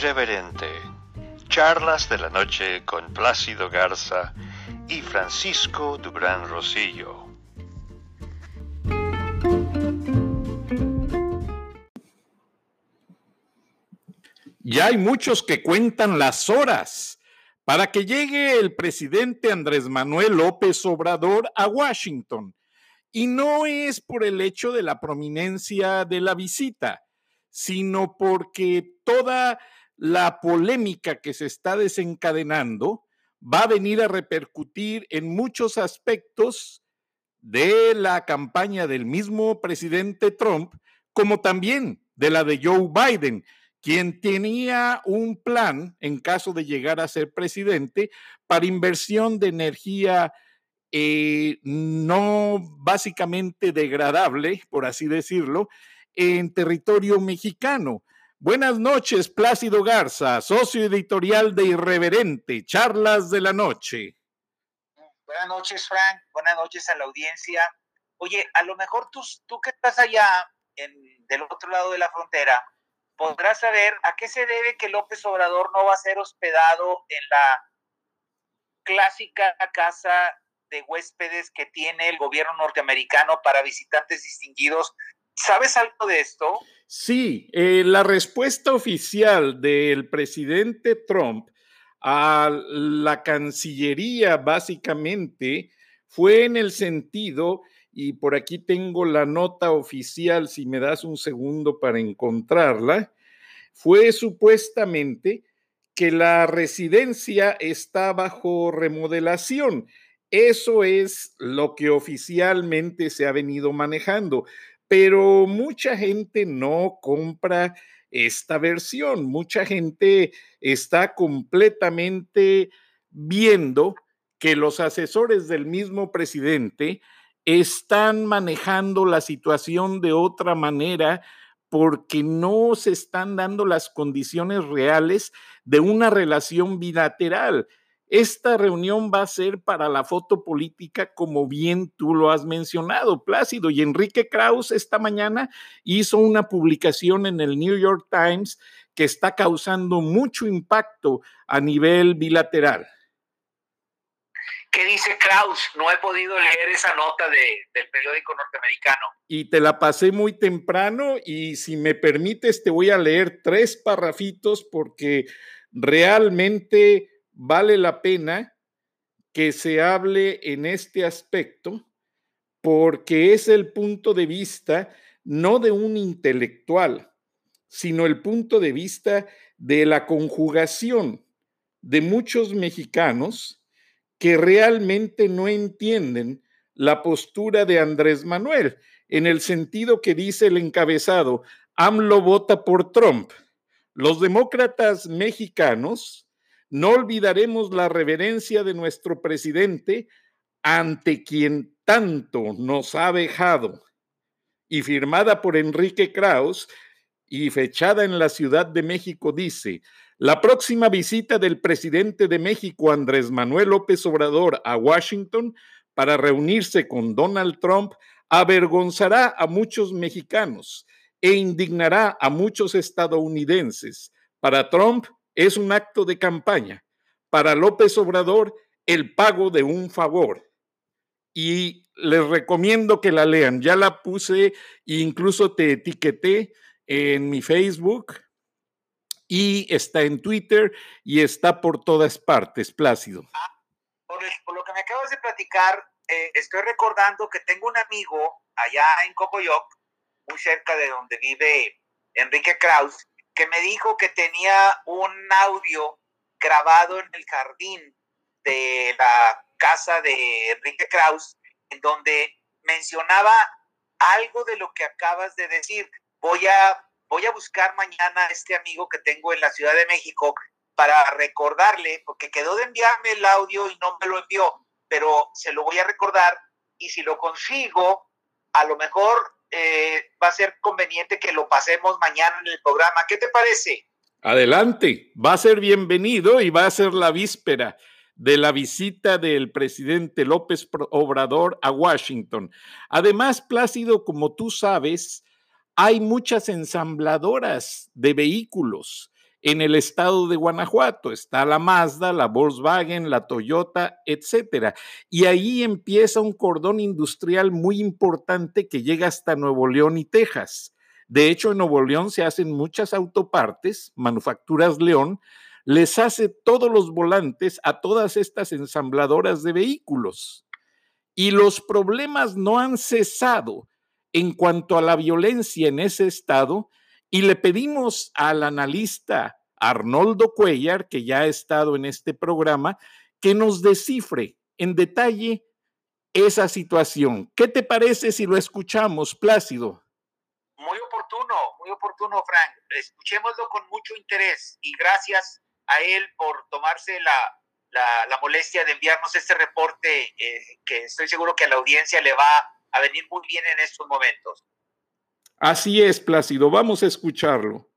Irreverente. Charlas de la noche con Plácido Garza y Francisco Dubrán Rosillo. Ya hay muchos que cuentan las horas para que llegue el presidente Andrés Manuel López Obrador a Washington. Y no es por el hecho de la prominencia de la visita, sino porque toda la polémica que se está desencadenando va a venir a repercutir en muchos aspectos de la campaña del mismo presidente Trump, como también de la de Joe Biden, quien tenía un plan, en caso de llegar a ser presidente, para inversión de energía eh, no básicamente degradable, por así decirlo, en territorio mexicano. Buenas noches, Plácido Garza, socio editorial de Irreverente, Charlas de la Noche. Buenas noches, Frank. Buenas noches a la audiencia. Oye, a lo mejor tú, tú que estás allá, en, del otro lado de la frontera, podrás saber a qué se debe que López Obrador no va a ser hospedado en la clásica casa de huéspedes que tiene el gobierno norteamericano para visitantes distinguidos. ¿Sabes algo de esto? Sí, eh, la respuesta oficial del presidente Trump a la Cancillería básicamente fue en el sentido, y por aquí tengo la nota oficial, si me das un segundo para encontrarla, fue supuestamente que la residencia está bajo remodelación eso es lo que oficialmente se ha venido manejando, pero mucha gente no compra esta versión. Mucha gente está completamente viendo que los asesores del mismo presidente están manejando la situación de otra manera porque no se están dando las condiciones reales de una relación bilateral. Esta reunión va a ser para la foto política, como bien tú lo has mencionado, Plácido. Y Enrique Kraus esta mañana hizo una publicación en el New York Times que está causando mucho impacto a nivel bilateral. ¿Qué dice Kraus? No he podido leer esa nota del periódico norteamericano. Y te la pasé muy temprano y si me permites te voy a leer tres parrafitos porque realmente vale la pena que se hable en este aspecto porque es el punto de vista no de un intelectual, sino el punto de vista de la conjugación de muchos mexicanos que realmente no entienden la postura de Andrés Manuel, en el sentido que dice el encabezado, AMLO vota por Trump. Los demócratas mexicanos no olvidaremos la reverencia de nuestro presidente ante quien tanto nos ha dejado. Y firmada por Enrique Kraus y fechada en la Ciudad de México, dice, la próxima visita del presidente de México, Andrés Manuel López Obrador, a Washington para reunirse con Donald Trump, avergonzará a muchos mexicanos e indignará a muchos estadounidenses. Para Trump, es un acto de campaña. Para López Obrador, el pago de un favor. Y les recomiendo que la lean. Ya la puse e incluso te etiqueté en mi Facebook y está en Twitter y está por todas partes, Plácido. Ah, por, lo que me acabas de platicar, eh, estoy recordando que tengo un amigo allá en Cocoyoc, muy cerca de donde vive Enrique Kraus, que me dijo que tenía un audio grabado en el jardín de la casa de Enrique Kraus, en donde mencionaba algo de lo que acabas de decir. Voy a, voy a buscar mañana a este amigo que tengo en la Ciudad de México para recordarle, porque quedó de enviarme el audio y no me lo envió, pero se lo voy a recordar y si lo consigo, a lo mejor eh, va a ser conveniente que lo pasemos mañana en el programa. ¿Qué te parece? Adelante, va a ser bienvenido y va a ser la víspera de la visita del presidente López Obrador a Washington. Además, Plácido, como tú sabes, hay muchas ensambladoras de vehículos en el estado de Guanajuato. Está la Mazda, la Volkswagen, la Toyota, etcétera. Y ahí empieza un cordón industrial muy importante que llega hasta Nuevo León y Texas. De hecho, en Nuevo León se hacen muchas autopartes, Manufacturas León, les hace todos los volantes a todas estas ensambladoras de vehículos. Y los problemas no han cesado en cuanto a la violencia en ese estado y le pedimos al analista Arnoldo Cuellar, que ya ha estado en este programa, que nos descifre en detalle esa situación. ¿Qué te parece si lo escuchamos, Plácido? Muy oportuno, muy oportuno, Frank. Escuchémoslo con mucho interés y gracias a él por tomarse la, molestia de enviarnos este reporte eh, que estoy seguro que a la audiencia le va a venir muy bien en estos momentos. Así es, Plácido, vamos a escucharlo.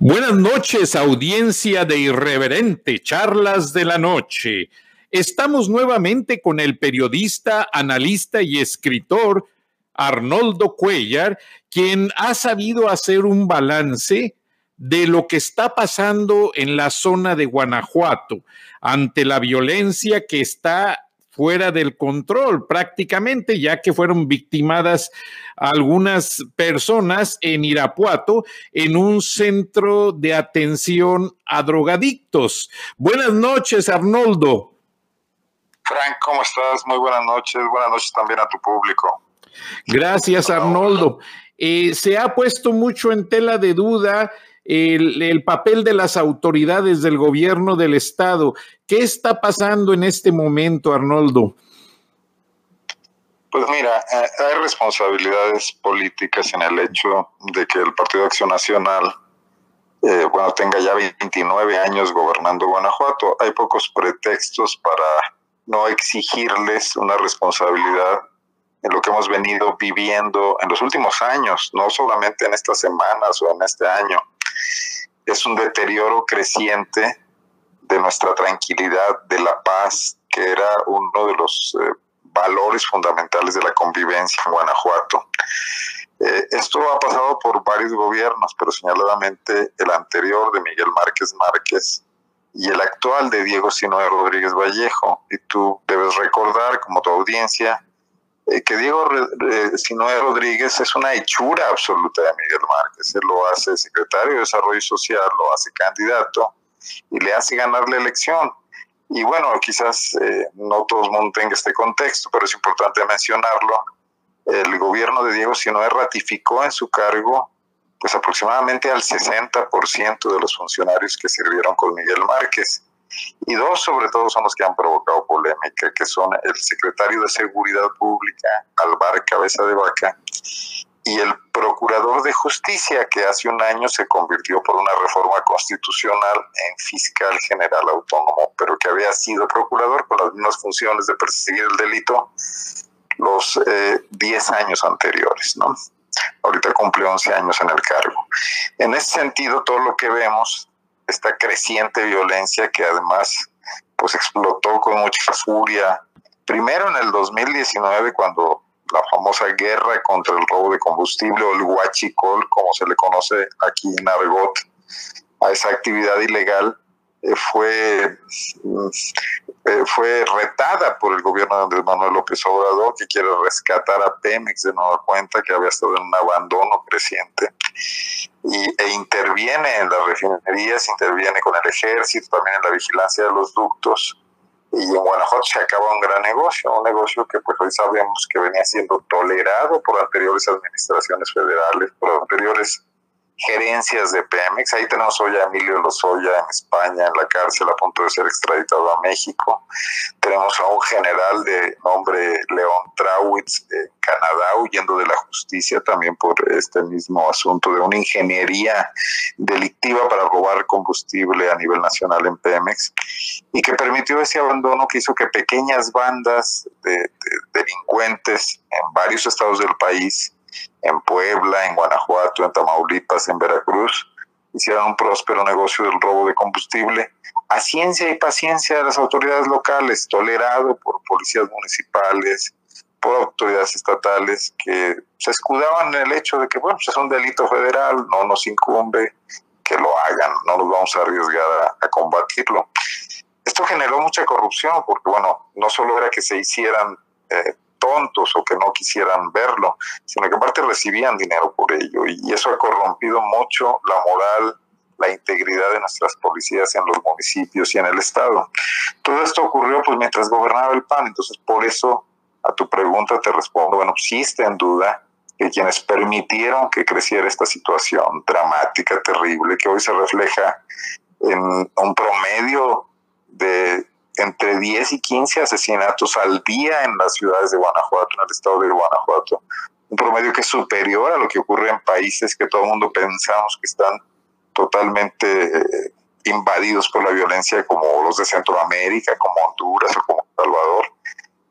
Buenas noches, audiencia de Irreverente, Charlas de la Noche. Estamos nuevamente con el periodista, analista y escritor Arnoldo Cuellar, quien ha sabido hacer un balance de lo que está pasando en la zona de Guanajuato ante la violencia que está fuera del control prácticamente, ya que fueron victimadas algunas personas en Irapuato en un centro de atención a drogadictos. Buenas noches, Arnoldo. Frank, ¿cómo estás? Muy buenas noches. Buenas noches también a tu público. Gracias, Arnoldo. Eh, se ha puesto mucho en tela de duda el, papel de las autoridades del gobierno del Estado. ¿Qué está pasando en este momento, Arnoldo? Pues mira, eh, hay responsabilidades políticas en el hecho de que el Partido Acción Nacional, eh, bueno, tenga ya 29 años gobernando Guanajuato. Hay pocos pretextos para no exigirles una responsabilidad en lo que hemos venido viviendo en los últimos años, no solamente en estas semanas o en este año es un deterioro creciente de nuestra tranquilidad, de la paz, que era uno de los eh, valores fundamentales de la convivencia en Guanajuato. Eh, esto ha pasado por varios gobiernos, pero señaladamente el anterior de Miguel Márquez Márquez y el actual de Diego Sinoe Rodríguez Vallejo. Y tú debes recordar, como tu audiencia, eh, que Diego Sinoé Rodríguez es una hechura absoluta de Miguel Márquez. Él lo hace secretario de Desarrollo Social, lo hace candidato y le hace ganar la elección. Y bueno, quizás eh, no todo el mundo tenga este contexto, pero es importante mencionarlo. El gobierno de Diego Sinoé ratificó en su cargo pues aproximadamente al 60% de los funcionarios que sirvieron con Miguel Márquez. Y dos, sobre todo, son los que han provocado polémica, que son el secretario de Seguridad Pública, Alvar Cabeza de Vaca, y el procurador de justicia, que hace un año se convirtió por una reforma constitucional en fiscal general autónomo, pero que había sido procurador con las mismas funciones de perseguir el delito los 10 eh, años anteriores, ¿no? Ahorita cumple 11 años en el cargo. En ese sentido, todo lo que vemos esta creciente violencia que además pues explotó con mucha furia. Primero en el 2019 cuando la famosa guerra contra el robo de combustible o el huachicol, como se le conoce aquí en Argot, a esa actividad ilegal, eh, fue, eh, fue retada por el gobierno de Andrés Manuel López Obrador, que quiere rescatar a Pemex de nueva cuenta, que había estado en un abandono creciente, y, e interviene en las refinerías, interviene con el ejército, también en la vigilancia de los ductos, y en Guanajuato se acaba un gran negocio, un negocio que pues hoy sabemos que venía siendo tolerado por anteriores administraciones federales, por anteriores gerencias de Pemex. Ahí tenemos hoy a Emilio Lozoya en España, en la cárcel, a punto de ser extraditado a México. Tenemos a un general de nombre León Trawitz en Canadá, huyendo de la justicia también por este mismo asunto de una ingeniería delictiva para robar combustible a nivel nacional en Pemex y que permitió ese abandono que hizo que pequeñas bandas de delincuentes en varios estados del país en Puebla, en Guanajuato, en Tamaulipas, en Veracruz, hicieron un próspero negocio del robo de combustible a ciencia y paciencia de las autoridades locales, tolerado por policías municipales, por autoridades estatales que se escudaban en el hecho de que, bueno, pues es un delito federal, no nos incumbe que lo hagan, no nos vamos a arriesgar a, combatirlo. Esto generó mucha corrupción porque, bueno, no solo era que se hicieran eh, tontos o que no quisieran verlo, sino que aparte recibían dinero por ello y eso ha corrompido mucho la moral, la integridad de nuestras policías en los municipios y en el Estado. Todo esto ocurrió pues mientras gobernaba el PAN, entonces por eso a tu pregunta te respondo, bueno, sí está en duda que quienes permitieron que creciera esta situación dramática, terrible, que hoy se refleja en un promedio de entre 10 y 15 asesinatos al día en las ciudades de Guanajuato, en el estado de Guanajuato. Un promedio que es superior a lo que ocurre en países que todo el mundo pensamos que están totalmente eh, invadidos por la violencia, como los de Centroamérica, como Honduras o como Salvador.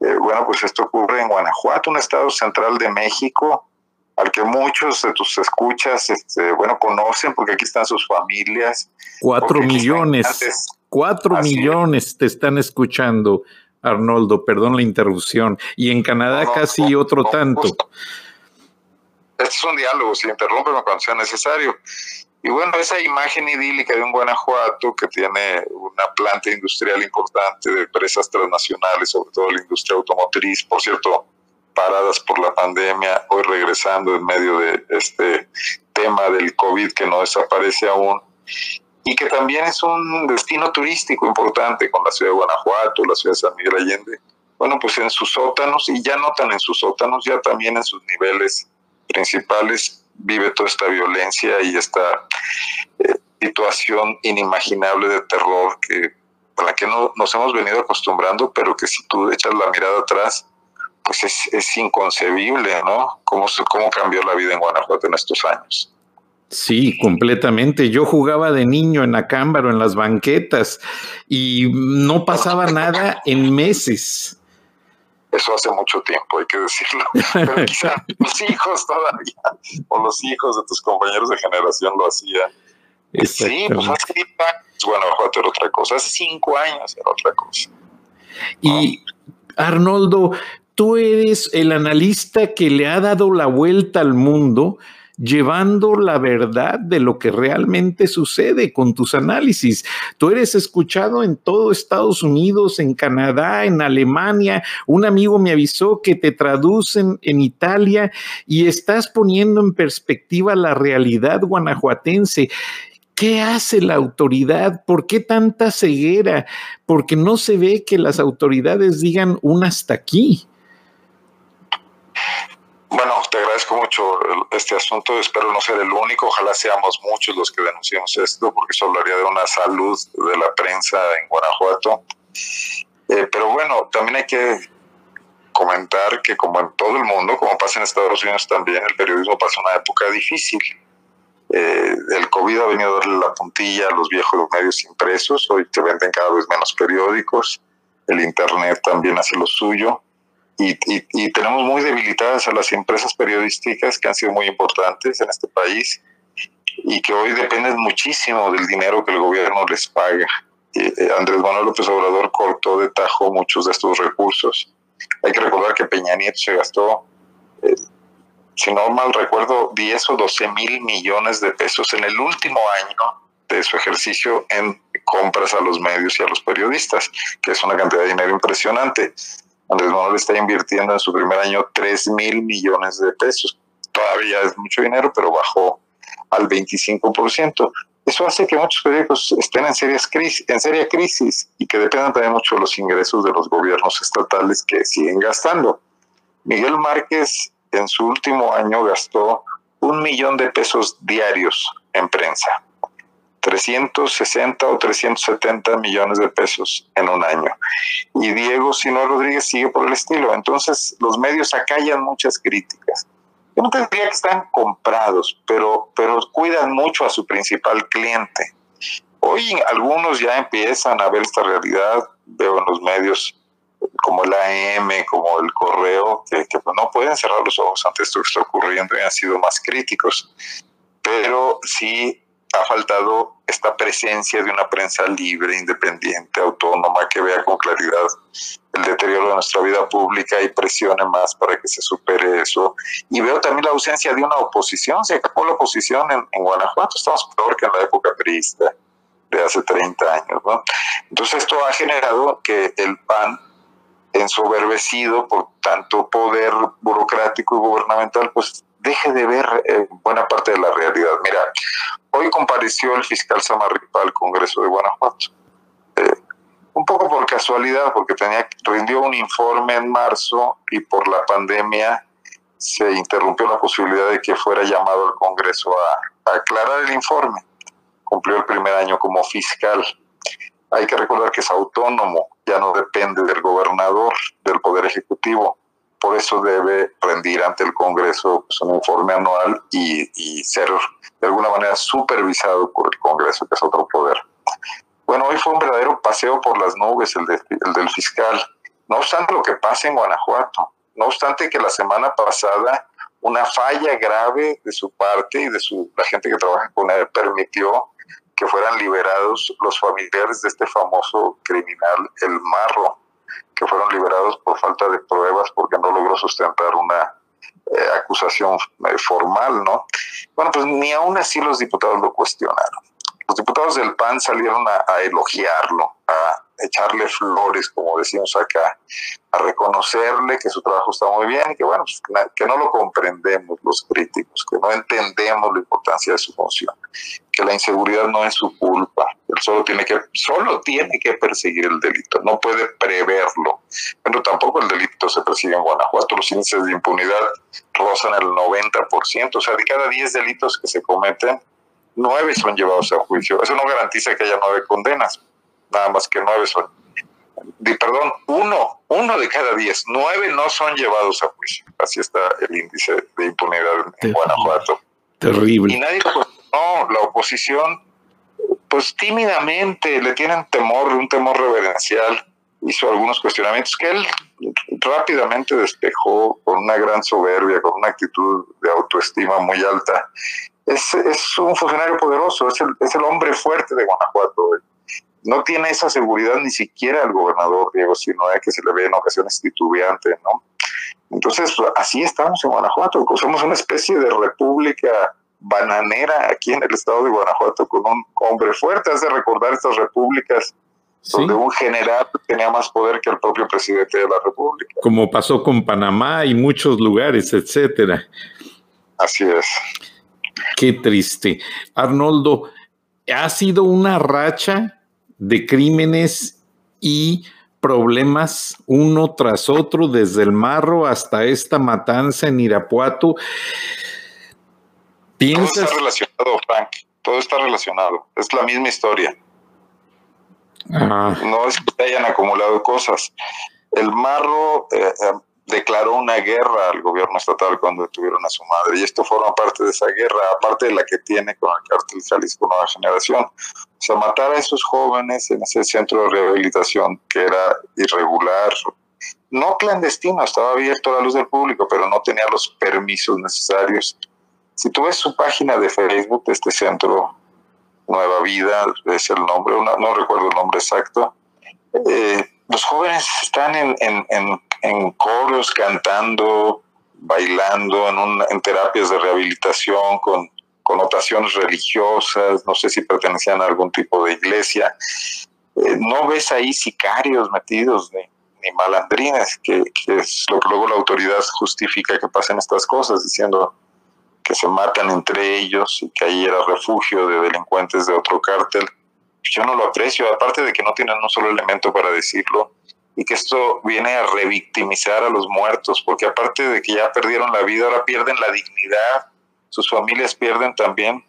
Eh, bueno, pues esto ocurre en Guanajuato, un estado central de México, al que muchos de tus escuchas, este, bueno, conocen porque aquí están sus familias. Cuatro millones. Cuatro millones te están escuchando, Arnoldo, perdón la interrupción. Y en Canadá casi otro tanto. Este es un diálogo, si interrumpe cuando sea necesario. Y bueno, esa imagen idílica de un Guanajuato que tiene una planta industrial importante de empresas transnacionales, sobre todo la industria automotriz, por cierto, paradas por la pandemia, hoy regresando en medio de este tema del COVID que no desaparece aún, y que también es un destino turístico importante con la ciudad de Guanajuato, la ciudad de San Miguel Allende. Bueno, pues en sus sótanos, y ya no tan en sus sótanos, ya también en sus niveles principales, vive toda esta violencia y esta eh, situación inimaginable de terror que a la que no, nos hemos venido acostumbrando, pero que si tú echas la mirada atrás, pues es, es inconcebible, ¿no? Cómo, cómo cambió la vida en Guanajuato en estos años. Sí, completamente. Yo jugaba de niño en Acámbaro, en las banquetas, y no pasaba nada en meses. Eso hace mucho tiempo, hay que decirlo. Pero quizá los hijos todavía, o los hijos de tus compañeros de generación lo hacían. Sí, pues hace 10 años Guanajuato era otra cosa, hace cinco años era otra cosa. Y Arnoldo, tú eres el analista que le ha dado la vuelta al mundo llevando la verdad de lo que realmente sucede con tus análisis. Tú eres escuchado en todo Estados Unidos, en Canadá, en Alemania. Un amigo me avisó que te traducen en Italia y estás poniendo en perspectiva la realidad guanajuatense. ¿Qué hace la autoridad? ¿Por qué tanta ceguera? Porque no se ve que las autoridades digan un hasta aquí. Bueno, te agradezco mucho este asunto. Espero no ser el único. Ojalá seamos muchos los que denunciemos esto, porque eso hablaría de una salud de la prensa en Guanajuato. Eh, pero bueno, también hay que comentar que como en todo el mundo, como pasa en Estados Unidos también, el periodismo pasa una época difícil. Eh, el COVID ha venido a darle la puntilla a los viejos medios impresos. Hoy te venden cada vez menos periódicos. El Internet también hace lo suyo y, tenemos muy debilitadas a las empresas periodísticas que han sido muy importantes en este país y que hoy dependen muchísimo del dinero que el gobierno les paga. Eh, Andrés Manuel López Obrador cortó de tajo muchos de estos recursos. Hay que recordar que Peña Nieto se gastó, eh, si no mal recuerdo, 10 o 12 mil millones de pesos en el último año de su ejercicio en compras a los medios y a los periodistas, que es una cantidad de dinero impresionante. Andrés Manuel está invirtiendo en su primer año 3 mil millones de pesos. Todavía es mucho dinero, pero bajó al 25%. Eso hace que muchos periódicos estén en, serias crisis, en seria crisis y que dependan también mucho de los ingresos de los gobiernos estatales que siguen gastando. Miguel Márquez en su último año gastó un millón de pesos diarios en prensa. 360 o 370 millones de pesos en un año. Y Diego Sino Rodríguez sigue por el estilo. Entonces, los medios acallan muchas críticas. Yo no tendría que están comprados, pero, pero cuidan mucho a su principal cliente. Hoy algunos ya empiezan a ver esta realidad. Veo en los medios como el AM, como el correo, que, que no pueden cerrar los ojos ante esto que está ocurriendo y han sido más críticos. Pero sí ha faltado esta presencia de una prensa libre, independiente, autónoma, que vea con claridad el deterioro de nuestra vida pública y presione más para que se supere eso. Y veo también la ausencia de una oposición. Se acabó la oposición en, Guanajuato, estamos peor que en la época priista de hace 30 años. ¿no? Entonces esto ha generado que el PAN, ensoberbecido por tanto poder burocrático y gubernamental, pues deje de ver eh, buena parte de la realidad. Mira, hoy compareció el fiscal Samarripa al Congreso de Guanajuato. Eh, un poco por casualidad, porque tenía, rindió un informe en marzo y por la pandemia se interrumpió la posibilidad de que fuera llamado al Congreso a, a aclarar el informe. Cumplió el primer año como fiscal. Hay que recordar que es autónomo, ya no depende del gobernador, del Poder Ejecutivo por eso debe rendir ante el Congreso pues, un informe anual y, ser de alguna manera supervisado por el Congreso, que es otro poder. Bueno, hoy fue un verdadero paseo por las nubes el, el del fiscal. No obstante lo que pasa en Guanajuato, no obstante que la semana pasada una falla grave de su parte y de su, la gente que trabaja con él permitió que fueran liberados los familiares de este famoso criminal, el Marro que fueron liberados por falta de pruebas porque no logró sustentar una eh, acusación eh, formal, ¿no? Bueno, pues ni aún así los diputados lo cuestionaron. Los diputados del PAN salieron a elogiarlo, a echarle flores, como decimos acá, a reconocerle que su trabajo está muy bien y que bueno, pues, que no lo comprendemos los críticos, que no entendemos la importancia de su función, que la inseguridad no es su culpa, él solo tiene que, solo tiene que perseguir el delito, no puede preverlo. Pero tampoco el delito se persigue en Guanajuato, los índices de impunidad rozan el 90%, o sea, de cada 10 delitos que se cometen, nueve son llevados a juicio. Eso no garantiza que haya nueve condenas, nada más que nueve son, perdón, uno, uno de cada diez, nueve no son llevados a juicio. Así está el índice de impunidad en Guanajuato. Terrible. Y nadie no, la oposición, pues tímidamente le tienen temor, un temor reverencial, hizo algunos cuestionamientos que él rápidamente despejó con una gran soberbia, con una actitud de autoestima muy alta. Es, es un funcionario poderoso, es el, es el hombre fuerte de Guanajuato no tiene esa seguridad ni siquiera el gobernador Diego Sinoé, que se le ve en ocasiones titubeante, ¿no? Entonces, así estamos en Guanajuato, somos una especie de república bananera aquí en el estado de Guanajuato con un hombre fuerte. Has de recordar estas repúblicas donde un general tenía más poder que el propio presidente de la república. Como pasó con Panamá y muchos lugares, etcétera. Así es. Qué triste. Arnoldo, ha sido una racha de crímenes y problemas uno tras otro, desde el Marro hasta esta matanza en Irapuato. ¿Piensas? Todo está relacionado, Frank. Todo está relacionado. Es la misma historia. No es que hayan acumulado cosas. El Marro eh, eh, declaró una guerra al gobierno estatal cuando detuvieron a su madre. Y esto forma parte de esa guerra, aparte de la que tiene con el cártel Jalisco Nueva Generación. O sea, matar a esos jóvenes en ese centro de rehabilitación que era irregular, no clandestino, estaba abierto a la luz del público, pero no tenía los permisos necesarios. Si tú ves su página de Facebook este centro, Nueva Vida, es el nombre, no recuerdo el nombre exacto, eh, los jóvenes están en, en, en, coros, cantando, bailando, en, en terapias de rehabilitación con connotaciones religiosas, no sé si pertenecían a algún tipo de iglesia. Eh, no ves ahí sicarios metidos ni, ni malandrines, que, que, es lo que luego la autoridad justifica que pasen estas cosas, diciendo que se matan entre ellos y que ahí era refugio de delincuentes de otro cártel yo no lo aprecio, aparte de que no tienen un solo elemento para decirlo y que esto viene a revictimizar a los muertos, porque aparte de que ya perdieron la vida, ahora pierden la dignidad, sus familias pierden también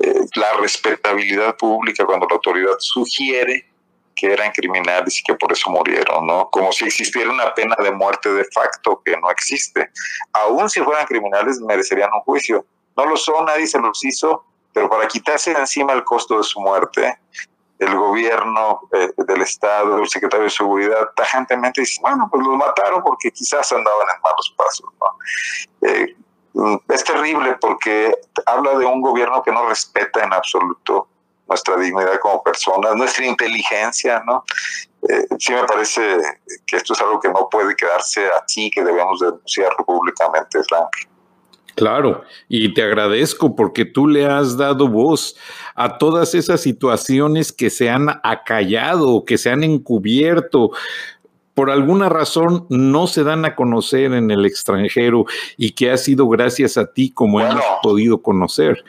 eh, la respetabilidad pública cuando la autoridad sugiere que eran criminales y que por eso murieron, ¿no? Como si existiera una pena de muerte de facto que no existe. Aún si fueran criminales merecerían un juicio. No lo son, nadie se los hizo, pero para quitarse encima el costo de su muerte, el gobierno eh, del Estado, el secretario de Seguridad, tajantemente dice, bueno, pues los mataron porque quizás andaban en malos pasos. ¿no? Eh, es terrible porque habla de un gobierno que no respeta en absoluto nuestra dignidad como personas, nuestra inteligencia, ¿no? Eh, sí me parece que esto es algo que no puede quedarse así, que debemos denunciar públicamente, Frank. Claro, y te agradezco porque tú le has dado voz a todas esas situaciones que se han acallado, que se han encubierto, por alguna razón no se dan a conocer en el extranjero y que ha sido gracias a ti como hemos podido conocer.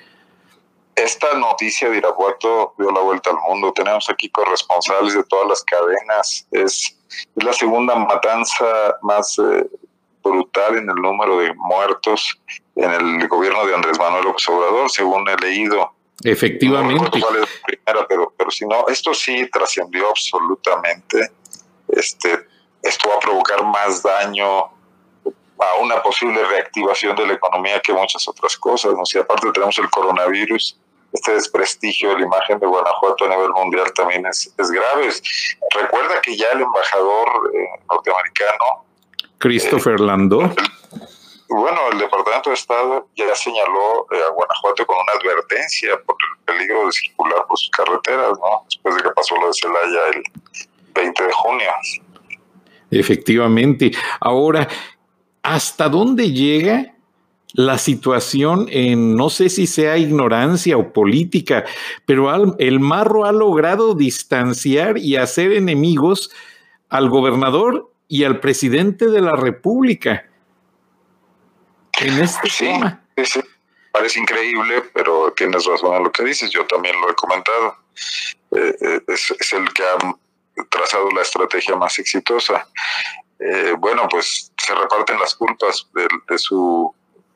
Esta noticia de Irapuato dio la vuelta al mundo. Tenemos aquí corresponsales de todas las cadenas. Es, la segunda matanza más eh, brutal en el número de muertos en el gobierno de Andrés Manuel López Obrador, según he leído. Efectivamente. pero, pero si no, esto sí trascendió absolutamente. Este, esto va a provocar más daño a una posible reactivación de la economía que muchas otras cosas. ¿no? Si aparte tenemos el coronavirus, este desprestigio de la imagen de Guanajuato a nivel mundial también es, es grave. Recuerda que ya el embajador eh, norteamericano Christopher Landó. Bueno, el Departamento de Estado ya señaló eh, a Guanajuato con una advertencia por el peligro de circular por sus carreteras, ¿no? Después de que pasó lo de Celaya el 20 de junio. Efectivamente. Ahora, ¿hasta dónde llega la situación en, no sé si sea ignorancia o política, pero el marro ha logrado distanciar y hacer enemigos al gobernador y al presidente de la República en este tema. Parece increíble, pero tienes razón en lo que dices. Yo también lo he comentado. Eh, eh, es, el que ha trazado la estrategia más exitosa. Eh, bueno, pues se reparten las culpas de su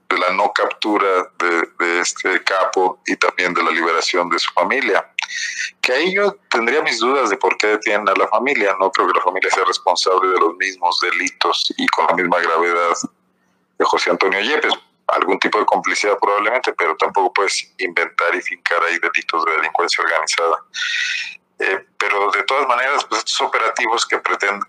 de la no captura de, este capo y también de la liberación de su familia. Que ahí yo tendría mis dudas de por qué detienen a la familia. No creo que la familia sea responsable de los mismos delitos y con la misma gravedad de José Antonio Yepes. Algún tipo de complicidad probablemente, pero tampoco puedes inventar y fincar ahí delitos de delincuencia organizada. Eh, pero de todas maneras, pues estos operativos que pretenden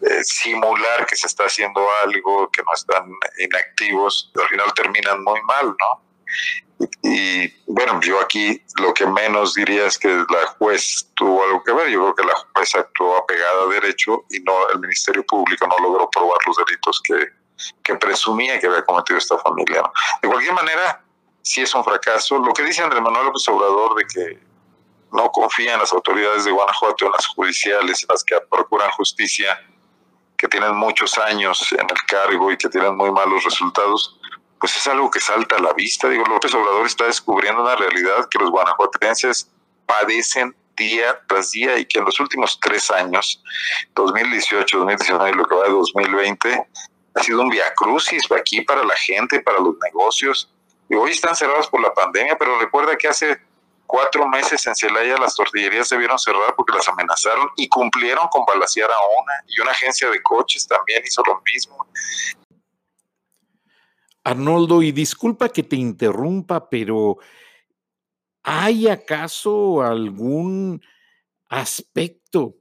eh, simular que se está haciendo algo, que no están inactivos, al final terminan muy mal, ¿no? Y, bueno, yo aquí lo que menos diría es que la juez tuvo algo que ver. Yo creo que la juez actuó apegada a derecho y no el Ministerio Público no logró probar los delitos que, que presumía que había cometido esta familia. De cualquier manera, sí es un fracaso. Lo que dice Andrés Manuel López Obrador de que no confía en las autoridades de Guanajuato, en las judiciales, en las que procuran justicia, que tienen muchos años en el cargo y que tienen muy malos resultados, pues es algo que salta a la vista. Digo, López Obrador está descubriendo una realidad que los guanajuatenses padecen día tras día y que en los últimos tres años, 2018, 2019 y lo que va de 2020, ha sido un viacrucis aquí para la gente, para los negocios. Y hoy están cerrados por la pandemia, pero recuerda que hace cuatro meses en Celaya las tortillerías debieron cerrar porque las amenazaron y cumplieron con balasear a una y una agencia de coches también hizo lo mismo. Arnoldo, y disculpa que te interrumpa, pero ¿hay acaso algún aspecto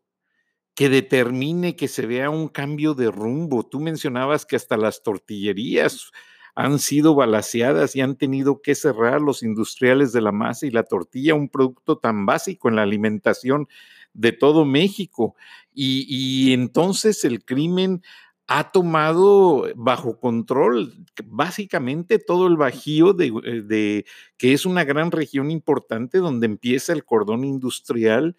que determine que se vea un cambio de rumbo? Tú mencionabas que hasta las tortillerías han sido balaseadas y han tenido que cerrar los industriales de la masa y la tortilla, un producto tan básico en la alimentación de todo México. Y, entonces el crimen ha tomado bajo control básicamente todo el Bajío, de, eh, de, que es una gran región importante donde empieza el cordón industrial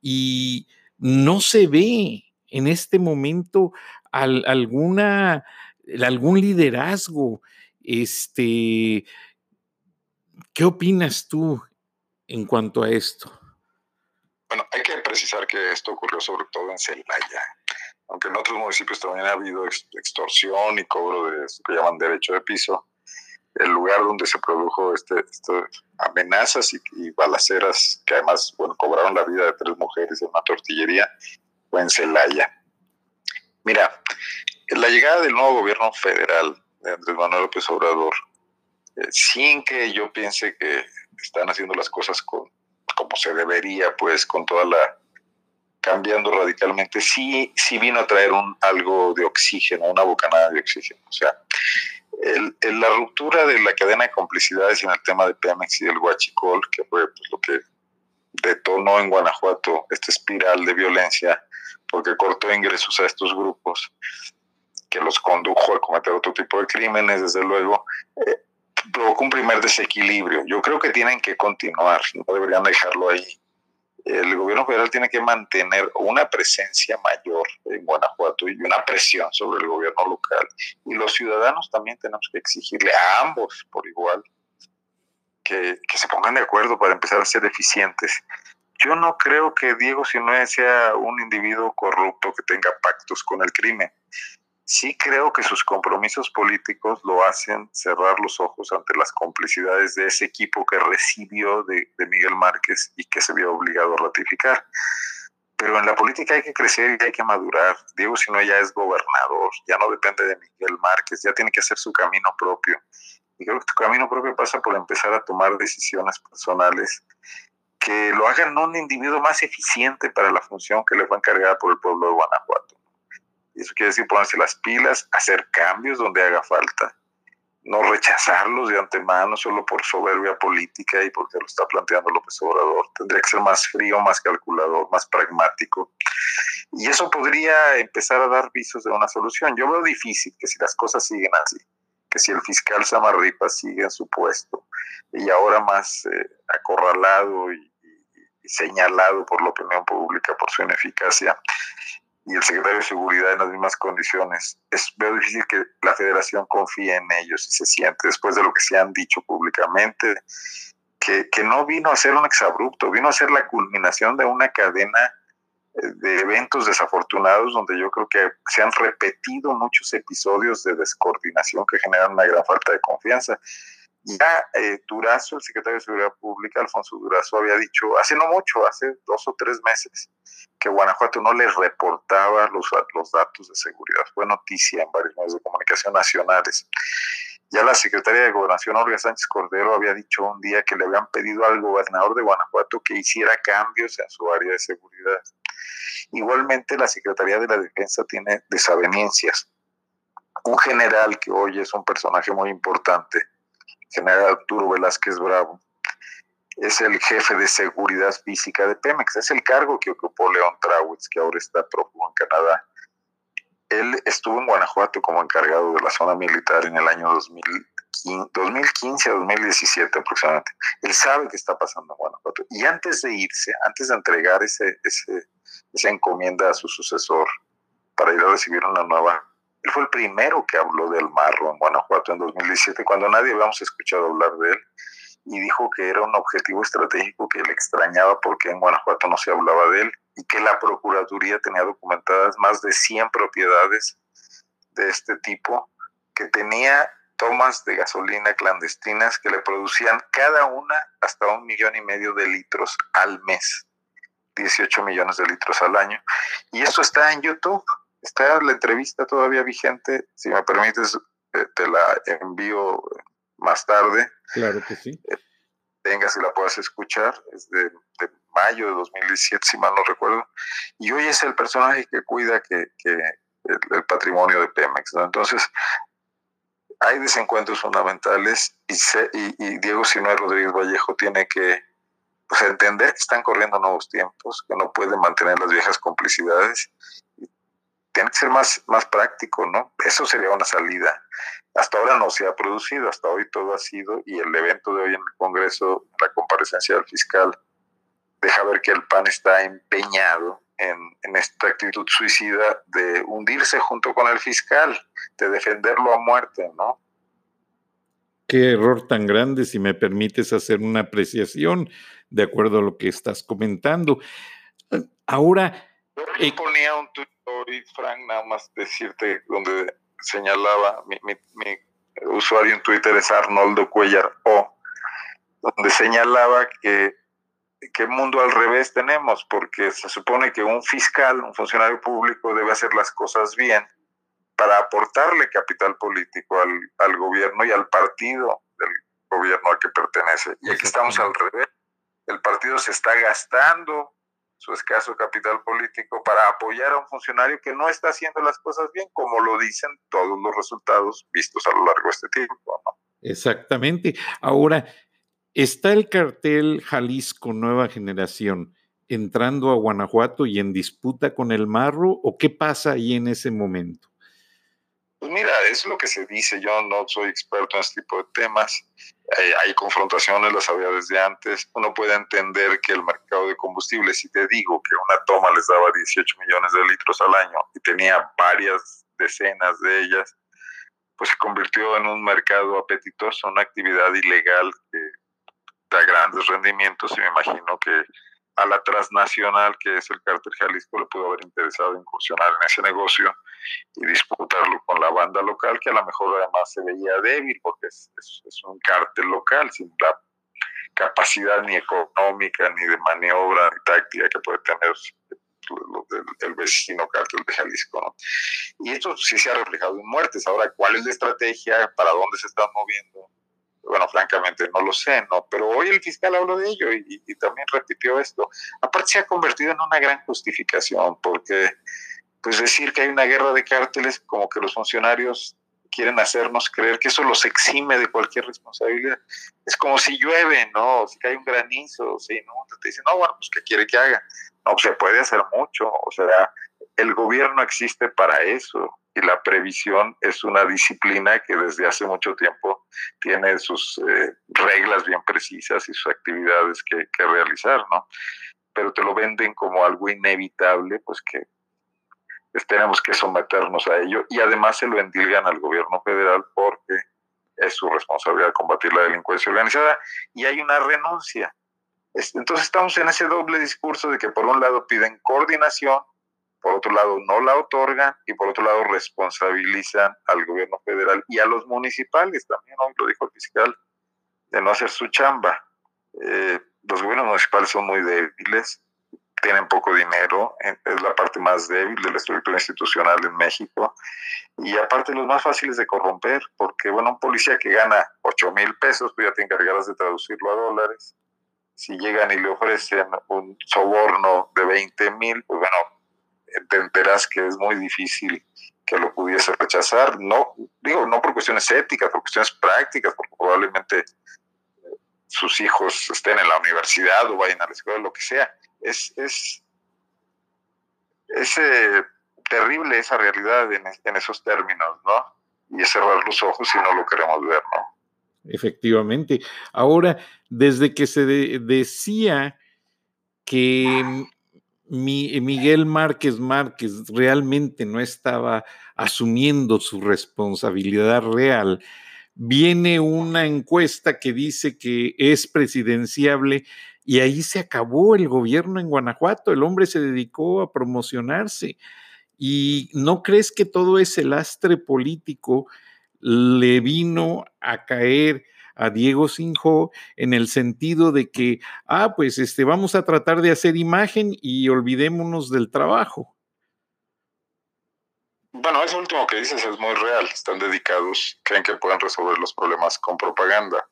y no se ve en este momento alguna algún liderazgo. Este, ¿Qué opinas tú en cuanto a esto? Bueno, hay que precisar que esto ocurrió sobre todo en Celaya, aunque en otros municipios también ha habido extorsión y cobro de lo que llaman derecho de piso. El lugar donde se produjo este, amenazas y, y, balaceras que además bueno, cobraron la vida de tres mujeres en una tortillería fue en Celaya. Mira, la llegada del nuevo gobierno federal de Andrés Manuel López Obrador, eh, sin que yo piense que están haciendo las cosas con, como se debería, pues con toda la cambiando radicalmente, sí, sí vino a traer un algo de oxígeno, una bocanada de oxígeno. O sea, la ruptura de la cadena de complicidades en el tema de Pemex y del Huachicol, que fue pues, lo que detonó en Guanajuato esta espiral de violencia, porque cortó ingresos a estos grupos, que los condujo a cometer otro tipo de crímenes, desde luego, eh, provocó un primer desequilibrio. Yo creo que tienen que continuar, no deberían dejarlo ahí. El gobierno federal tiene que mantener una presencia mayor en Guanajuato y una presión sobre el gobierno local. Y los ciudadanos también tenemos que exigirle a ambos por igual que, que se pongan de acuerdo para empezar a ser eficientes. Yo no creo que Diego Sinoé sea un individuo corrupto que tenga pactos con el crimen sí creo que sus compromisos políticos lo hacen cerrar los ojos ante las complicidades de ese equipo que recibió de, Miguel Márquez y que se vio obligado a ratificar. Pero en la política hay que crecer y hay que madurar. Diego, si no, ya es gobernador, ya no depende de Miguel Márquez, ya tiene que hacer su camino propio. Y creo que su camino propio pasa por empezar a tomar decisiones personales que lo hagan un individuo más eficiente para la función que le fue encargada por el pueblo de Guanajuato. Eso quiere decir ponerse las pilas, hacer cambios donde haga falta, no rechazarlos de antemano solo por soberbia política y porque lo está planteando López Obrador. Tendría que ser más frío, más calculador, más pragmático. Y eso podría empezar a dar visos de una solución. Yo veo difícil que si las cosas siguen así, que si el fiscal Samarripa sigue en su puesto y ahora más eh, acorralado y señalado por la opinión pública por su ineficacia, y el secretario de Seguridad en las mismas condiciones. Es veo difícil que la federación confíe en ellos y se siente, después de lo que se han dicho públicamente, que, que no vino a ser un exabrupto, vino a ser la culminación de una cadena eh, de eventos desafortunados donde yo creo que se han repetido muchos episodios de descoordinación que generan una gran falta de confianza. Ya eh, Durazo, el secretario de Seguridad Pública, Alfonso Durazo, había dicho hace no mucho, hace dos o tres meses, que Guanajuato no les reportaba los, los datos de seguridad. Fue noticia en varios medios de comunicación nacionales. Ya la secretaria de Gobernación, Olga Sánchez Cordero, había dicho un día que le habían pedido al gobernador de Guanajuato que hiciera cambios en su área de seguridad. Igualmente, la Secretaría de la Defensa tiene desavenencias. Un general que hoy es un personaje muy importante, general Arturo Velázquez Bravo, es el jefe de seguridad física de Pemex. Es el cargo que ocupó León Trawitz, que ahora está prófugo en Canadá. Él estuvo en Guanajuato como encargado de la zona militar en el año 2015, 2015 a 2017 aproximadamente. Él sabe qué está pasando en Guanajuato. Y antes de irse, antes de entregar ese, ese, esa encomienda a su sucesor para ir a recibir una nueva él fue el primero que habló del marro en Guanajuato en 2017, cuando nadie habíamos escuchado hablar de él, y dijo que era un objetivo estratégico que le extrañaba porque en Guanajuato no se hablaba de él y que la Procuraduría tenía documentadas más de 100 propiedades de este tipo, que tenía tomas de gasolina clandestinas que le producían cada una hasta un millón y medio de litros al mes, 18 millones de litros al año. Y eso está en YouTube está la entrevista todavía vigente. Si me permites, eh, te la envío más tarde. Claro que sí. Eh, venga, si la puedas escuchar. Es de, mayo de 2017, si mal no recuerdo. Y hoy es el personaje que cuida que, el, patrimonio de Pemex. Entonces, hay desencuentros fundamentales y, y, Diego Sinue Rodríguez Vallejo tiene que pues, entender que están corriendo nuevos tiempos, que no puede mantener las viejas complicidades tiene que ser más, más práctico, ¿no? Eso sería una salida. Hasta ahora no se ha producido, hasta hoy todo ha sido, y el evento de hoy en el Congreso, la comparecencia del fiscal, deja ver que el PAN está empeñado en, en, esta actitud suicida de hundirse junto con el fiscal, de defenderlo a muerte, ¿no? Qué error tan grande, si me permites hacer una apreciación de acuerdo a lo que estás comentando. Ahora... Yo ponía un tuit Frank, nada más decirte donde señalaba mi, usuario en Twitter es Arnoldo Cuellar O, donde señalaba que qué mundo al revés tenemos, porque se supone que un fiscal, un funcionario público debe hacer las cosas bien para aportarle capital político al, al gobierno y al partido del gobierno al que pertenece. Y aquí estamos al revés. El partido se está gastando su escaso capital político para apoyar a un funcionario que no está haciendo las cosas bien, como lo dicen todos los resultados vistos a lo largo de este tiempo. Exactamente. Ahora, ¿está el cartel Jalisco Nueva Generación entrando a Guanajuato y en disputa con el Marro o qué pasa ahí en ese momento? Pues mira, es lo que se dice, yo no soy experto en este tipo de temas, hay, confrontaciones, las había desde antes, uno puede entender que el mercado de combustibles, si te digo que una toma les daba 18 millones de litros al año y tenía varias decenas de ellas, pues se convirtió en un mercado apetitoso, una actividad ilegal que da grandes rendimientos y me imagino que a la transnacional que es el cártel Jalisco le pudo haber interesado incursionar en ese negocio y disputarlo con la banda local que a lo mejor además se veía débil porque es, es, un cártel local sin la capacidad ni económica ni de maniobra ni táctica que puede tener el, vecino cártel de Jalisco. Y esto sí se ha reflejado en muertes. Ahora, ¿cuál es la estrategia? ¿Para dónde se están moviendo? Bueno, francamente no lo sé, ¿no? Pero hoy el fiscal habló de ello y, también repitió esto. Aparte se ha convertido en una gran justificación, porque pues decir que hay una guerra de cárteles, como que los funcionarios quieren hacernos creer que eso los exime de cualquier responsabilidad. Es como si llueve, ¿no? Si cae un granizo, si no, te dicen, no, bueno, pues ¿qué quiere que haga? No, pues, se puede hacer mucho, o sea, el gobierno existe para eso y la previsión es una disciplina que desde hace mucho tiempo tiene sus eh, reglas bien precisas y sus actividades que, que, realizar, ¿no? Pero te lo venden como algo inevitable, pues que pues tenemos que someternos a ello y además se lo endilgan al gobierno federal porque es su responsabilidad combatir la delincuencia organizada y hay una renuncia. Entonces estamos en ese doble discurso de que por un lado piden coordinación por otro lado no la otorgan y por otro lado responsabilizan al gobierno federal y a los municipales también, hoy lo dijo el fiscal, de no hacer su chamba. Eh, los gobiernos municipales son muy débiles, tienen poco dinero, es la parte más débil de la estructura institucional en México y aparte los más fáciles de corromper, porque bueno, un policía que gana 8 mil pesos, pues ya te encargarás de traducirlo a dólares. Si llegan y le ofrecen un soborno de 20 mil, pues bueno, entenderás que es muy difícil que lo pudiese rechazar. No, digo, no por cuestiones éticas, por cuestiones prácticas, porque probablemente eh, sus hijos estén en la universidad o vayan a la escuela, lo que sea. Es, es, es eh, terrible esa realidad en, en, esos términos, ¿no? Y es cerrar los ojos si no lo queremos ver, ¿no? Efectivamente. Ahora, desde que se decía que Miguel Márquez Márquez realmente no estaba asumiendo su responsabilidad real, viene una encuesta que dice que es presidenciable y ahí se acabó el gobierno en Guanajuato, el hombre se dedicó a promocionarse. ¿Y no crees que todo ese lastre político le vino a caer a Diego Sinjo en el sentido de que, ah, pues este, vamos a tratar de hacer imagen y olvidémonos del trabajo. Bueno, eso último que dices es muy real. Están dedicados, creen que pueden resolver los problemas con propaganda,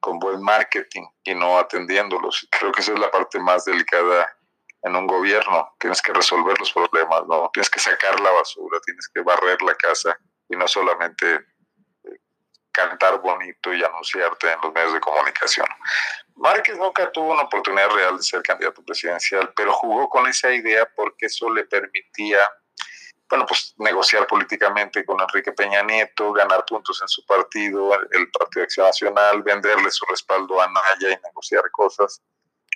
con buen marketing y no atendiéndolos. Creo que esa es la parte más delicada en un gobierno. Tienes que resolver los problemas, ¿no? Tienes que sacar la basura, tienes que barrer la casa y no solamente cantar bonito y anunciarte en los medios de comunicación. Márquez nunca tuvo una oportunidad real de ser candidato presidencial, pero jugó con esa idea porque eso le permitía, bueno, pues negociar políticamente con Enrique Peña Nieto, ganar puntos en su partido, el Partido de Acción Nacional, venderle su respaldo a Naya y negociar cosas.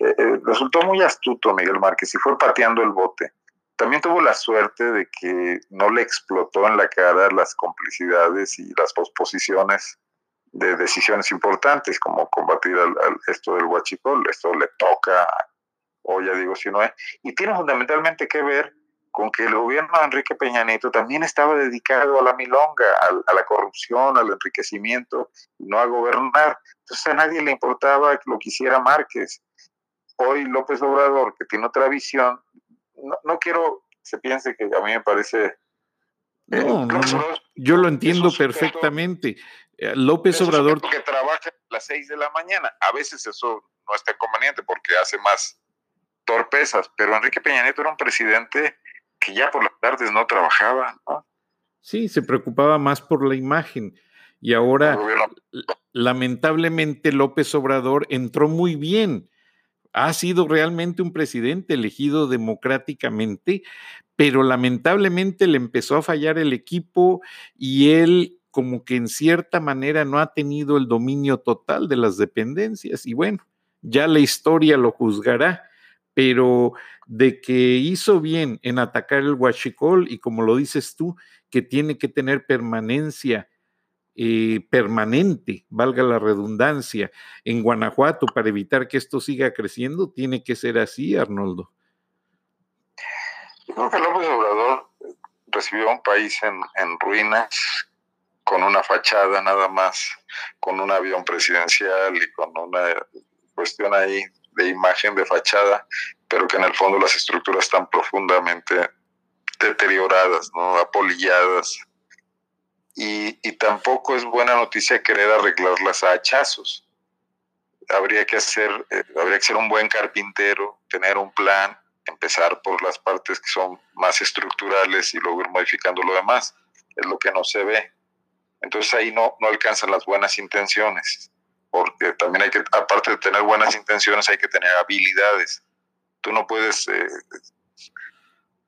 Eh, eh, resultó muy astuto Miguel Márquez y fue pateando el bote también tuvo la suerte de que no le explotó en la cara las complicidades y las posposiciones de decisiones importantes, como combatir al, esto del huachicol, esto le toca, o ya digo si no es, y tiene fundamentalmente que ver con que el gobierno de Enrique Peña Nieto también estaba dedicado a la milonga, a, a la corrupción, al enriquecimiento, no a gobernar. Entonces a nadie le importaba lo que hiciera Márquez. Hoy López Obrador, que tiene otra visión, no, quiero se piense que a mí me parece... Eh, no, yo lo entiendo perfectamente. Eh, López Obrador... Que trabaja a las seis de la mañana. A veces eso no está conveniente porque hace más torpezas, pero Enrique Peña Nieto era un presidente que ya por las tardes no trabajaba, ¿no? Sí, se preocupaba más por la imagen. Y ahora, lamentablemente, López Obrador entró muy bien. Ha sido realmente un presidente elegido democráticamente, pero lamentablemente le empezó a fallar el equipo y él como que en cierta manera no ha tenido el dominio total de las dependencias. Y bueno, ya la historia lo juzgará pero de que hizo bien en atacar el huachicol y como lo dices tú, que tiene que tener permanencia eh, permanente, valga la redundancia, en Guanajuato para evitar que esto siga creciendo, tiene que ser así, Arnoldo. Yo creo que López Obrador recibió un país en, ruinas, con una fachada nada más, con un avión presidencial y con una cuestión ahí de imagen, de fachada, pero que en el fondo las estructuras están profundamente deterioradas, apolilladas. Y, y tampoco es buena noticia querer arreglarlas a hachazos. Habría que hacer, eh, habría que ser un buen carpintero, tener un plan, empezar por las partes que son más estructurales y luego ir modificando lo demás. Es lo que no se ve. Entonces ahí no, no alcanzan las buenas intenciones porque también hay que, aparte de tener buenas intenciones, hay que tener habilidades. Tú no puedes eh,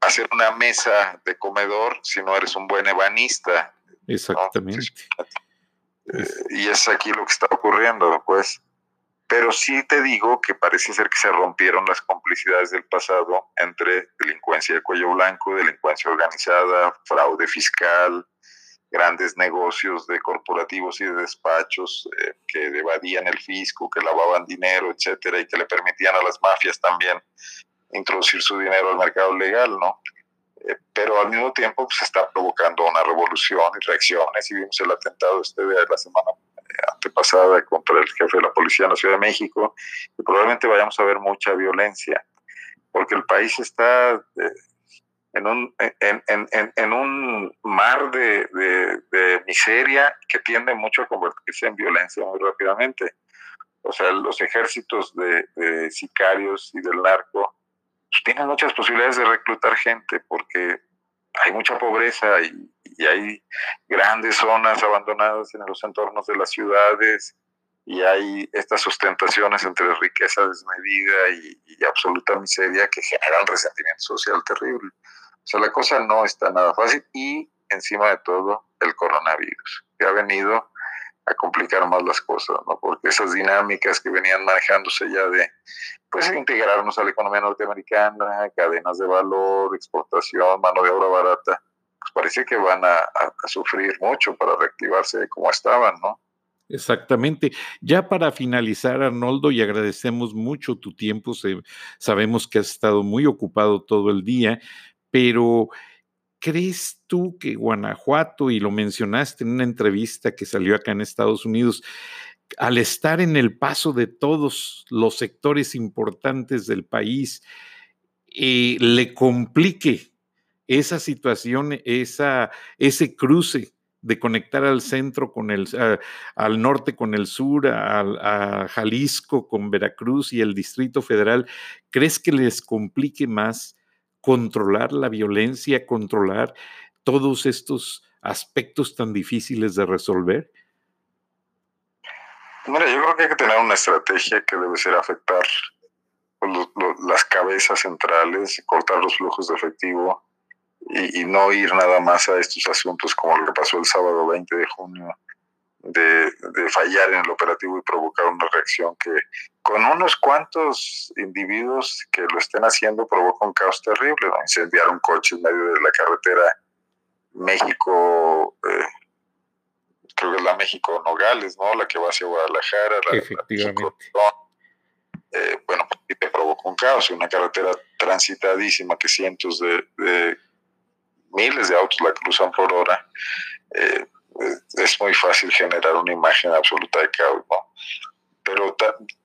hacer una mesa de comedor si no eres un buen ebanista. Exactamente. Eh, y es aquí lo que está ocurriendo, pues. Pero sí te digo que parece ser que se rompieron las complicidades del pasado entre delincuencia de cuello blanco, delincuencia organizada, fraude fiscal, grandes negocios de corporativos y de despachos eh, que evadían el fisco, que lavaban dinero, etcétera, y que le permitían a las mafias también introducir su dinero al mercado legal, ¿no? Eh, pero al mismo tiempo pues, se está provocando una revolución y reacciones, y vimos el atentado este de la semana eh, antepasada contra el jefe de la policía en la Ciudad de México, y probablemente vayamos a ver mucha violencia, porque el país está en un, en, en, en un mar de, de, miseria que tiende mucho a convertirse en violencia muy rápidamente. O sea, los ejércitos de, sicarios y del narco pues, tienen muchas posibilidades de reclutar gente porque hay mucha pobreza y, y, hay grandes zonas abandonadas en los entornos de las ciudades y hay estas sustentaciones entre riqueza desmedida y, y absoluta miseria que generan resentimiento social terrible. O sea, la cosa no está nada fácil y encima de todo el coronavirus, que ha venido a complicar más las cosas, ¿no? Porque esas dinámicas que venían manejándose ya de, pues, integrarnos a la economía norteamericana, cadenas de valor, exportación, mano de obra barata, pues parece que van a, sufrir mucho para reactivarse como estaban, ¿no? Exactamente. Ya para finalizar, Arnoldo, y agradecemos mucho tu tiempo, sabemos que has estado muy ocupado todo el día, pero ¿crees tú que Guanajuato, y lo mencionaste en una entrevista que salió acá en Estados Unidos, al estar en el paso de todos los sectores importantes del país, eh, le complique esa situación, esa, ese cruce de conectar al centro con el, al norte con el sur, a Jalisco con Veracruz y el Distrito Federal, ¿crees que les complique más controlar la violencia, controlar todos estos aspectos tan difíciles de resolver? Mira, yo creo que hay que tener una estrategia que debe ser afectar las cabezas centrales, cortar los flujos de efectivo y, y, no ir nada más a estos asuntos como lo que pasó el sábado 20 de junio, de, fallar en el operativo y provocar una reacción que con unos cuantos individuos que lo estén haciendo provoca un caos terrible, incendiar un coche en medio de la carretera México, eh, creo que es la México Nogales, ¿no? La que va hacia Guadalajara, la, Efectivamente. Eh, bueno, pues, te provoca un caos, una carretera transitadísima que cientos de, miles de autos la cruzan por hora. Eh, es muy fácil generar una imagen absoluta de caos, ¿no? Pero,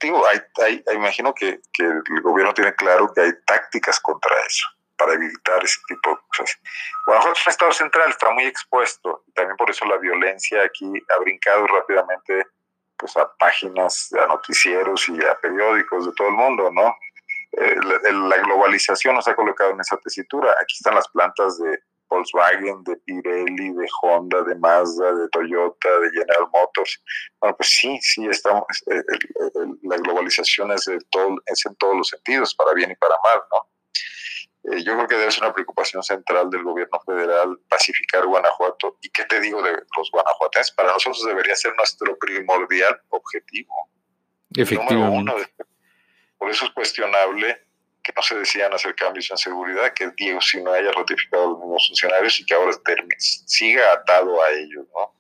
digo, hay, imagino que, que, el gobierno tiene claro que hay tácticas contra eso, para evitar ese tipo de cosas. Guanajuato es un estado central, está muy expuesto, y también por eso la violencia aquí ha brincado rápidamente pues, a páginas, a noticieros y a periódicos de todo el mundo, ¿no? eh, la, globalización nos ha colocado en esa tesitura. Aquí están las plantas de Volkswagen, de Pirelli, de Honda, de Mazda, de Toyota, de General Motors. Bueno, pues sí, sí, estamos, la globalización es, todo, es en todos los sentidos, para bien y para mal, ¿no? Eh, yo creo que debe ser una preocupación central del gobierno federal pacificar Guanajuato. ¿Y qué te digo de los guanajuatenses? Para nosotros debería ser nuestro primordial objetivo. Efectivamente. por eso es cuestionable que no se decían hacer cambios en seguridad, que Diego si no haya ratificado a los mismos funcionarios y que ahora siga atado a ellos, ¿no?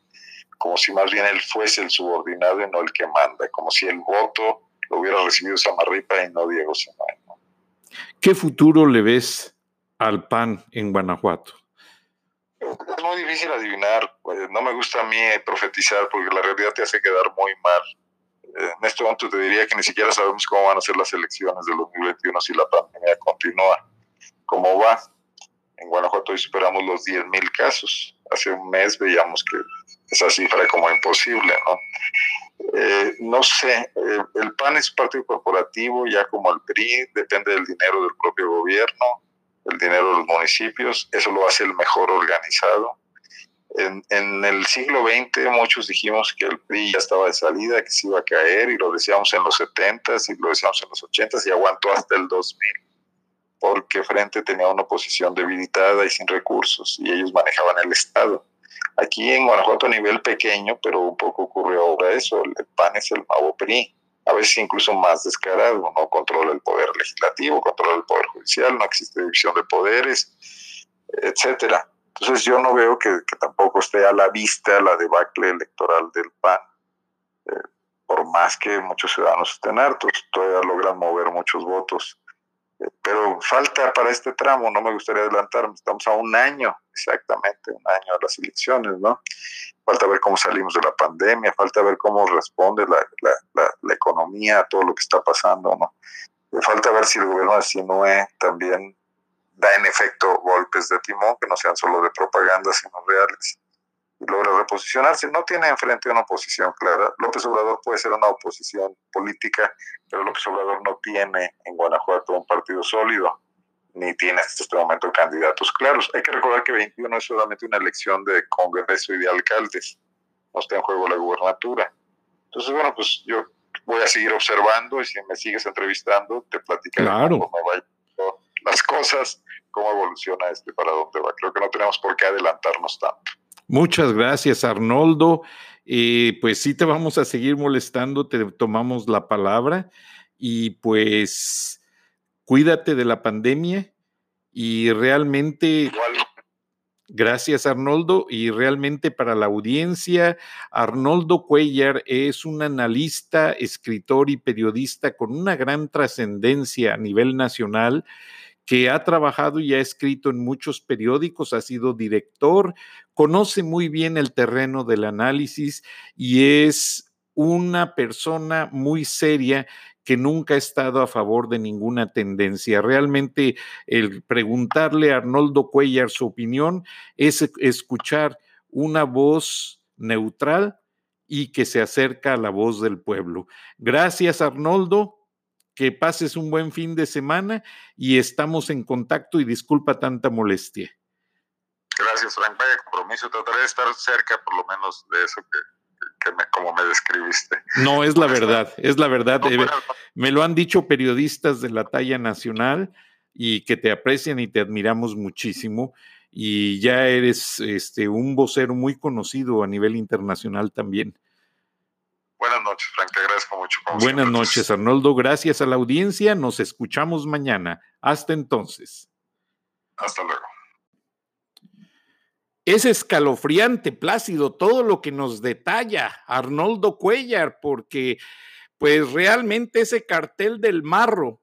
Como si más bien él fuese el subordinado y no el que manda, como si el voto lo hubiera recibido Samarripa y no Diego Sinoé. ¿Qué futuro le ves al PAN en Guanajuato? Es muy difícil adivinar. Pues, no me gusta a mí profetizar porque la realidad te hace quedar muy mal. En este momento te diría que ni siquiera sabemos cómo van a ser las elecciones del 2021 si la pandemia continúa. ¿Cómo va? En Guanajuato hoy superamos los 10.000 casos. Hace un mes veíamos que esa cifra como imposible, ¿no? Eh, no sé, eh, el PAN es un partido corporativo, ya como el PRI, depende del dinero del propio gobierno, el dinero de los municipios, eso lo hace el mejor organizado. En, en, el siglo XX muchos dijimos que el PRI ya estaba de salida, que se iba a caer, y lo decíamos en los 70 y lo decíamos en los 80 y aguantó hasta el 2000, porque Frente tenía una oposición debilitada y sin recursos, y ellos manejaban el Estado Aquí en Guanajuato a nivel pequeño, pero un poco ocurrió ahora eso, el PAN es el nuevo PRI, a veces incluso más descarado, no controla el poder legislativo, controla el poder judicial, no existe división de poderes, etcétera. Entonces yo no veo que, tampoco esté a la vista la debacle electoral del PAN, eh, por más que muchos ciudadanos estén hartos, todavía logran mover muchos votos pero falta para este tramo, no me gustaría adelantarme, estamos a un año, exactamente, un año de las elecciones, ¿no? Falta ver cómo salimos de la pandemia, falta ver cómo responde la, la, la, economía a todo lo que está pasando, ¿no? Falta ver si el gobierno de Sinue también da en efecto golpes de timón, que no sean solo de propaganda, sino reales logra reposicionarse. No tiene enfrente una oposición clara. López Obrador puede ser una oposición política, pero López Obrador no tiene en Guanajuato un partido sólido, ni tiene hasta este momento candidatos claros. Hay que recordar que 21 es solamente una elección de Congreso y de alcaldes. No está en juego la gubernatura. Entonces, bueno, pues yo voy a seguir observando y si me sigues entrevistando, te platicaré cómo vayan las cosas, cómo evoluciona este, para dónde va. Creo que no tenemos por qué adelantarnos tanto. Muchas gracias, Arnoldo. Eh, pues sí te vamos a seguir molestando, te tomamos la palabra y pues cuídate de la pandemia y realmente... Gracias, Arnoldo. Y realmente para la audiencia, Arnoldo Cuellar es un analista, escritor y periodista con una gran trascendencia a nivel nacional que ha trabajado y ha escrito en muchos periódicos, ha sido director, conoce muy bien el terreno del análisis y es una persona muy seria que nunca ha estado a favor de ninguna tendencia. Realmente el preguntarle a Arnoldo Cuellar su opinión es escuchar una voz neutral y que se acerca a la voz del pueblo. Gracias, Arnoldo que pases un buen fin de semana y estamos en contacto y disculpa tanta molestia. Gracias, Frank. Vaya compromiso. Trataré de estar cerca por lo menos de eso que, me, como me describiste. No, es la verdad, es la verdad. Eh, me lo han dicho periodistas de la talla nacional y que te aprecian y te admiramos muchísimo. Y ya eres este, un vocero muy conocido a nivel internacional también. Buenas noches, Frank, te agradezco mucho. Buenas noches, Arnoldo. Gracias a la audiencia. Nos escuchamos mañana. Hasta entonces. Hasta luego. Es escalofriante, Plácido, todo lo que nos detalla Arnoldo Cuellar, porque pues realmente ese cartel del marro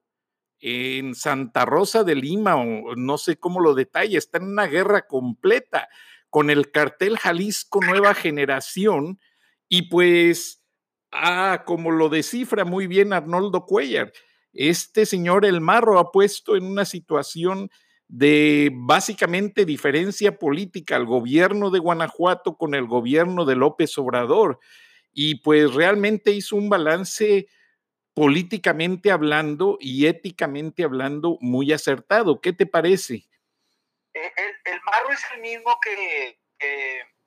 en Santa Rosa de Lima, o no sé cómo lo detalla, está en una guerra completa con el cartel Jalisco Nueva Generación y pues Ah, como lo descifra muy bien Arnoldo Cuellar, este señor El Marro ha puesto en una situación de básicamente diferencia política al gobierno de Guanajuato con el gobierno de López Obrador. Y pues realmente hizo un balance políticamente hablando y éticamente hablando muy acertado. ¿Qué te parece? Eh, el, Marro es el mismo que,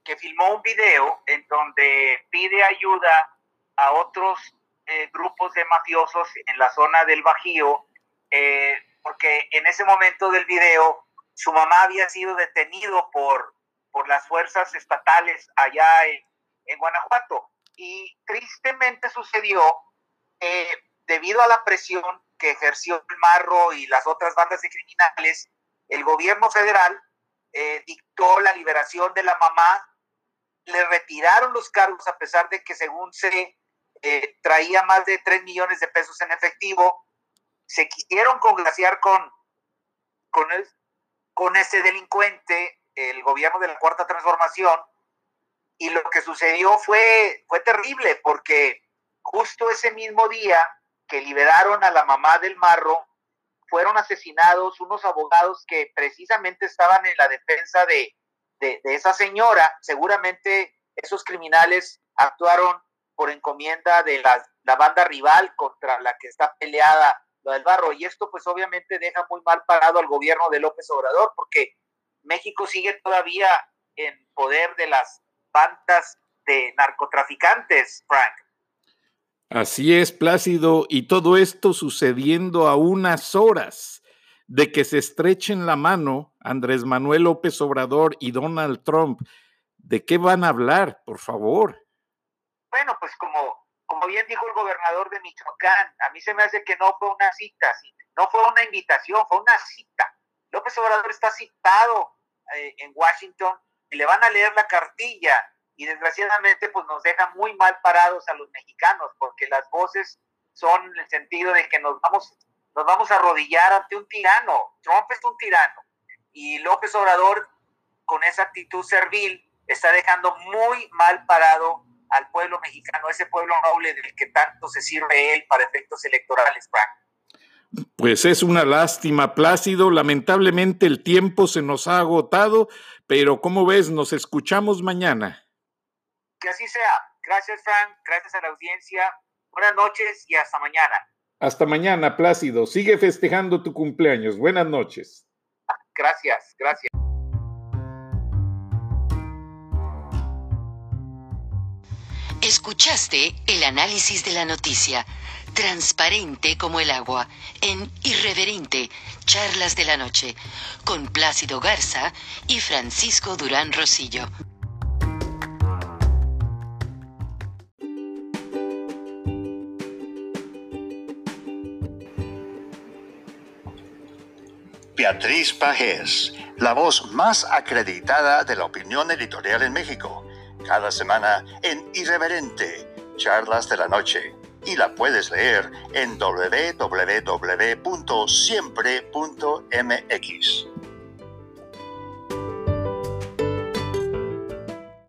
que, filmó un video en donde pide ayuda a otros eh, grupos de mafiosos en la zona del Bajío, eh, porque en ese momento del video su mamá había sido detenido por, por las fuerzas estatales allá en, en Guanajuato. Y tristemente sucedió debido a la presión que ejerció el Marro y las otras bandas de criminales, el gobierno federal eh, dictó la liberación de la mamá, le retiraron los cargos a pesar de que según se eh, traía más de 3 millones de pesos en efectivo, se quisieron congraciar con, con, ese delincuente, el gobierno de la Cuarta Transformación, y lo que sucedió fue, fue terrible porque justo ese mismo día que liberaron a la mamá del marro, fueron asesinados unos abogados que precisamente estaban en la defensa de, esa señora. Seguramente esos criminales actuaron por encomienda de la, banda rival contra la que está peleada lo del barro. Y esto pues obviamente deja muy mal parado al gobierno de López Obrador porque México sigue todavía en poder de las bandas de narcotraficantes, Frank. Así es, Plácido, y todo esto sucediendo a unas horas de que se estrechen la mano Andrés Manuel López Obrador y Donald Trump. ¿De qué van a hablar, por favor? Bueno, pues como, como bien dijo el gobernador de Michoacán, a mí se me hace que no fue una cita, no fue una invitación, fue una cita. López Obrador está citado eh, en Washington y le van a leer la cartilla y desgraciadamente pues nos deja muy mal parados a los mexicanos porque las voces son en el sentido de que nos vamos nos vamos a arrodillar ante un tirano. Trump es un tirano y López Obrador con esa actitud servil está dejando muy mal parado al pueblo mexicano, ese pueblo noble del que tanto se sirve él para efectos electorales, Frank. Pues es una lástima, Plácido. Lamentablemente el tiempo se nos ha agotado, pero como ves, nos escuchamos mañana. Que así sea. Gracias, Frank. Gracias a la audiencia. Buenas noches y hasta mañana. Hasta mañana, Plácido. Sigue festejando tu cumpleaños. Buenas noches. Gracias, gracias. Escuchaste el análisis de la noticia, transparente como el agua, en Irreverente, Charlas de la Noche, con Plácido Garza y Francisco Durán Rosillo. Beatriz Pajés, la voz más acreditada de la opinión editorial en México. Cada semana en Irreverente, Charlas de la Noche. Y la puedes leer en www.siempre.mx.